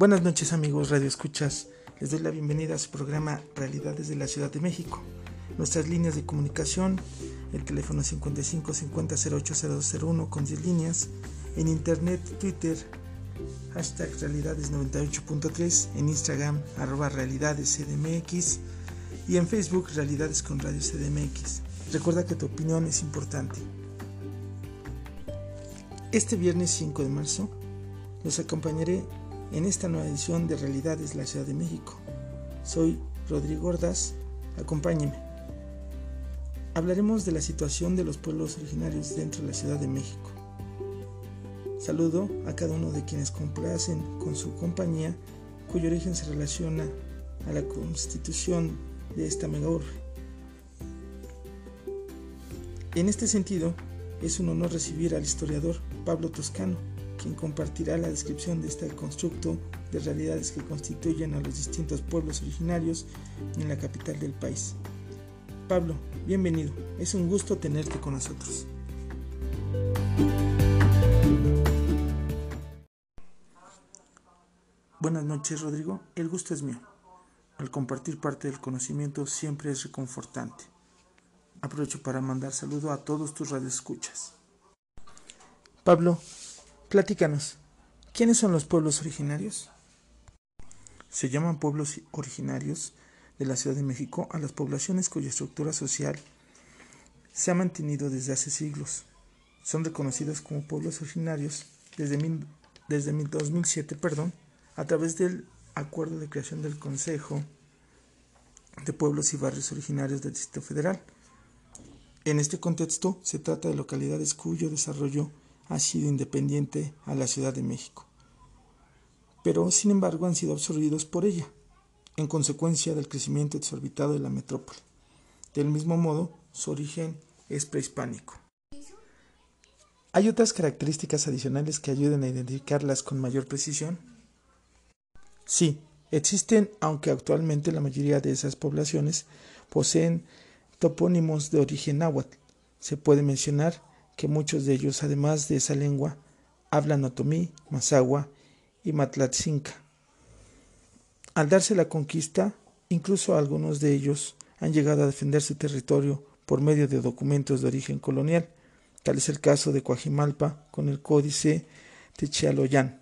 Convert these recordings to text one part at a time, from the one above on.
Buenas noches amigos Radio Escuchas. Les doy la bienvenida a su programa Realidades de la Ciudad de México. Nuestras líneas de comunicación, el teléfono 55 50 08 con 10 líneas, en internet, Twitter, hashtag Realidades 98.3, en Instagram, arroba Realidades y en Facebook Realidades con Radio CDMX. Recuerda que tu opinión es importante. Este viernes 5 de marzo los acompañaré en esta nueva edición de Realidades la Ciudad de México. Soy Rodrigo Ordaz, acompáñeme. Hablaremos de la situación de los pueblos originarios dentro de la Ciudad de México. Saludo a cada uno de quienes complacen con su compañía, cuyo origen se relaciona a la constitución de esta mega En este sentido, es un honor recibir al historiador Pablo Toscano, quien compartirá la descripción de este constructo de realidades que constituyen a los distintos pueblos originarios en la capital del país. Pablo, bienvenido, es un gusto tenerte con nosotros. Buenas noches, Rodrigo, el gusto es mío. Al compartir parte del conocimiento siempre es reconfortante. Aprovecho para mandar saludo a todos tus radioescuchas. Pablo, Platícanos, ¿quiénes son los pueblos originarios? Se llaman pueblos originarios de la Ciudad de México a las poblaciones cuya estructura social se ha mantenido desde hace siglos. Son reconocidos como pueblos originarios desde, desde 2007 perdón, a través del acuerdo de creación del Consejo de Pueblos y Barrios Originarios del Distrito Federal. En este contexto se trata de localidades cuyo desarrollo ha sido independiente a la Ciudad de México, pero sin embargo han sido absorbidos por ella, en consecuencia del crecimiento exorbitado de la metrópoli. Del mismo modo, su origen es prehispánico. ¿Hay otras características adicionales que ayuden a identificarlas con mayor precisión? Sí, existen, aunque actualmente la mayoría de esas poblaciones poseen topónimos de origen náhuatl. Se puede mencionar que muchos de ellos, además de esa lengua, hablan otomí, mazagua y matlatzinca. Al darse la conquista, incluso algunos de ellos han llegado a defender su territorio por medio de documentos de origen colonial, tal es el caso de Coajimalpa con el códice Techialoyan.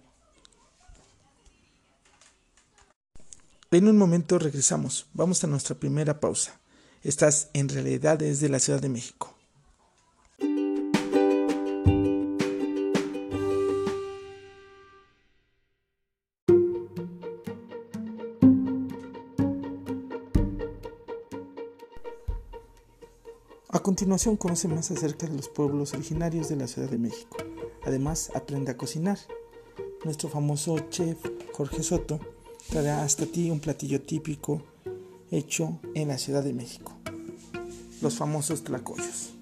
En un momento regresamos, vamos a nuestra primera pausa. Estás en realidad desde la Ciudad de México. A continuación conoce más acerca de los pueblos originarios de la Ciudad de México. Además, aprende a cocinar. Nuestro famoso chef Jorge Soto traerá hasta ti un platillo típico hecho en la Ciudad de México. Los famosos tlacoyos.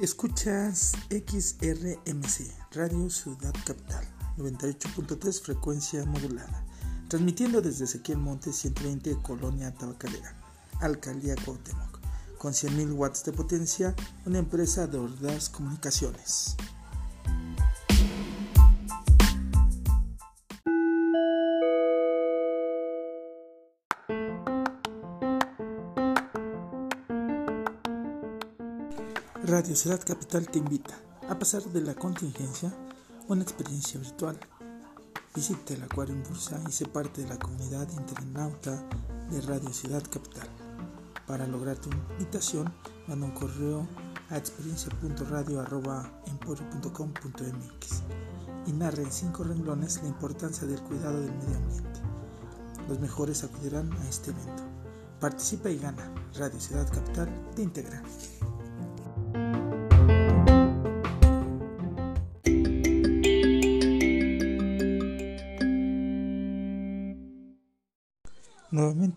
Escuchas XRMC, Radio Ciudad Capital, 98.3 frecuencia modulada, transmitiendo desde Ezequiel Monte 120 Colonia Tabacalera, Alcaldía Cuauhtémoc, con 100.000 watts de potencia, una empresa de Ordaz Comunicaciones. Radio Ciudad Capital te invita a pasar de la contingencia una experiencia virtual. Visite el Acuario en Bursa y sé parte de la comunidad internauta de Radio Ciudad Capital. Para lograr tu invitación, manda un correo a experiencia.radio.emporio.com.mx y narra en cinco renglones la importancia del cuidado del medio ambiente. Los mejores acudirán a este evento. Participa y gana. Radio Ciudad Capital te integra.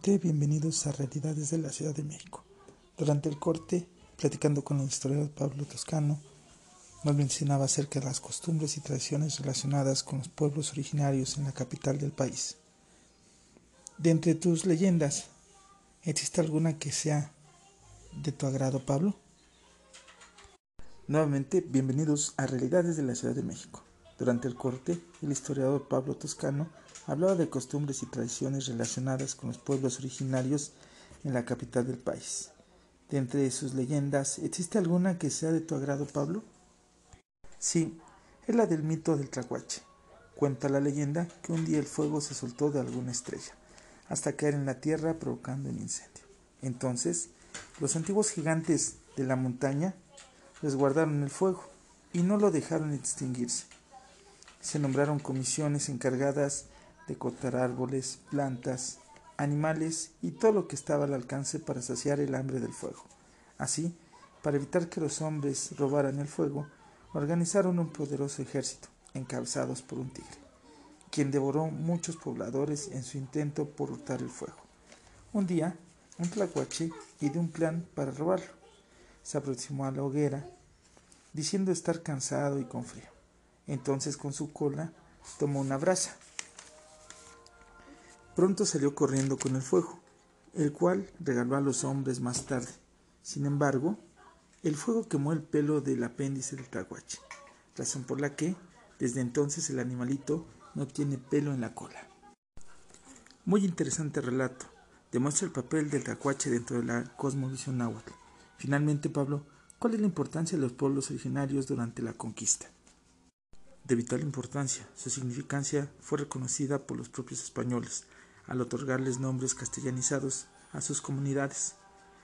Bienvenidos a Realidades de la Ciudad de México. Durante el corte, platicando con el historiador Pablo Toscano, nos mencionaba acerca de las costumbres y tradiciones relacionadas con los pueblos originarios en la capital del país. De entre tus leyendas, ¿existe alguna que sea de tu agrado, Pablo? Nuevamente, bienvenidos a Realidades de la Ciudad de México. Durante el corte, el historiador Pablo Toscano hablaba de costumbres y tradiciones relacionadas con los pueblos originarios en la capital del país. De entre sus leyendas, ¿existe alguna que sea de tu agrado, Pablo? Sí, es la del mito del Tlacuache. Cuenta la leyenda que un día el fuego se soltó de alguna estrella, hasta caer en la tierra provocando un incendio. Entonces, los antiguos gigantes de la montaña resguardaron el fuego y no lo dejaron extinguirse. Se nombraron comisiones encargadas de cortar árboles, plantas, animales y todo lo que estaba al alcance para saciar el hambre del fuego. Así, para evitar que los hombres robaran el fuego, organizaron un poderoso ejército, encabezados por un tigre, quien devoró muchos pobladores en su intento por hurtar el fuego. Un día, un tlacuache ideó un plan para robarlo. Se aproximó a la hoguera, diciendo estar cansado y con frío. Entonces con su cola tomó una brasa Pronto salió corriendo con el fuego, el cual regaló a los hombres más tarde. Sin embargo, el fuego quemó el pelo del apéndice del tahuache, razón por la que, desde entonces, el animalito no tiene pelo en la cola. Muy interesante relato. Demuestra el papel del tacuache dentro de la cosmovisión náhuatl. Finalmente, Pablo, ¿cuál es la importancia de los pueblos originarios durante la conquista? De vital importancia, su significancia fue reconocida por los propios españoles, al otorgarles nombres castellanizados a sus comunidades,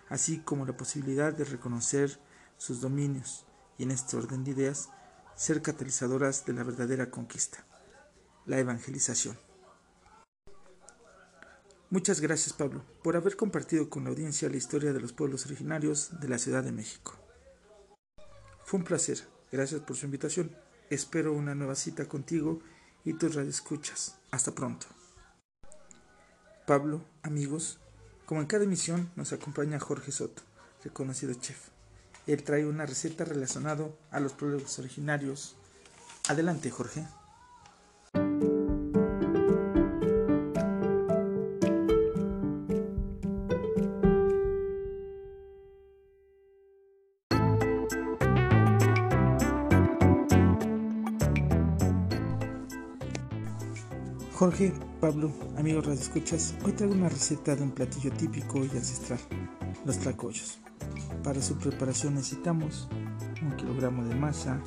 así como la posibilidad de reconocer sus dominios y en este orden de ideas ser catalizadoras de la verdadera conquista, la evangelización. Muchas gracias Pablo por haber compartido con la audiencia la historia de los pueblos originarios de la Ciudad de México. Fue un placer, gracias por su invitación. Espero una nueva cita contigo y tus radioescuchas. Hasta pronto. Pablo, amigos, como en cada emisión nos acompaña Jorge Soto, reconocido chef. Él trae una receta relacionada a los pueblos originarios. Adelante, Jorge. Jorge, Pablo, amigos escuchas, hoy traigo una receta de un platillo típico y ancestral, los tlacoyos. Para su preparación necesitamos un kilogramo de masa,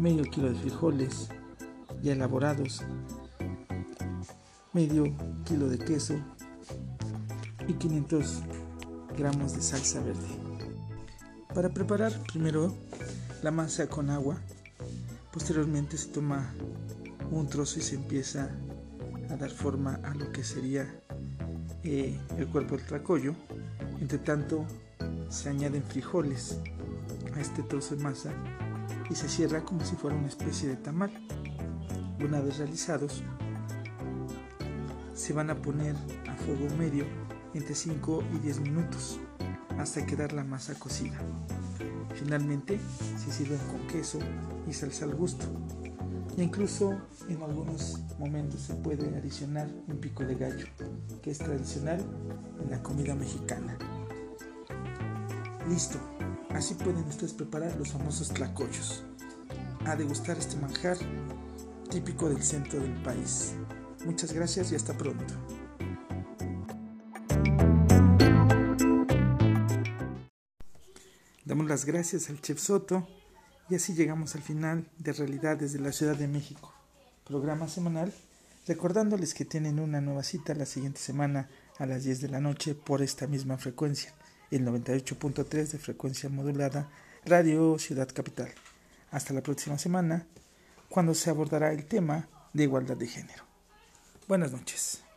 medio kilo de frijoles ya elaborados, medio kilo de queso y 500 gramos de salsa verde. Para preparar primero la masa con agua, posteriormente se toma un trozo y se empieza a dar forma a lo que sería eh, el cuerpo del tracollo. Entre tanto, se añaden frijoles a este trozo de masa y se cierra como si fuera una especie de tamal. Una vez realizados, se van a poner a fuego medio entre 5 y 10 minutos hasta quedar la masa cocida. Finalmente se sirven con queso y salsa al gusto. E incluso en algunos momentos se puede adicionar un pico de gallo, que es tradicional en la comida mexicana. Listo, así pueden ustedes preparar los famosos tlacoyos. A degustar este manjar típico del centro del país. Muchas gracias y hasta pronto. Damos las gracias al chef Soto y así llegamos al final de Realidades de la Ciudad de México, programa semanal, recordándoles que tienen una nueva cita la siguiente semana a las 10 de la noche por esta misma frecuencia, el 98.3 de frecuencia modulada, Radio Ciudad Capital. Hasta la próxima semana, cuando se abordará el tema de igualdad de género. Buenas noches.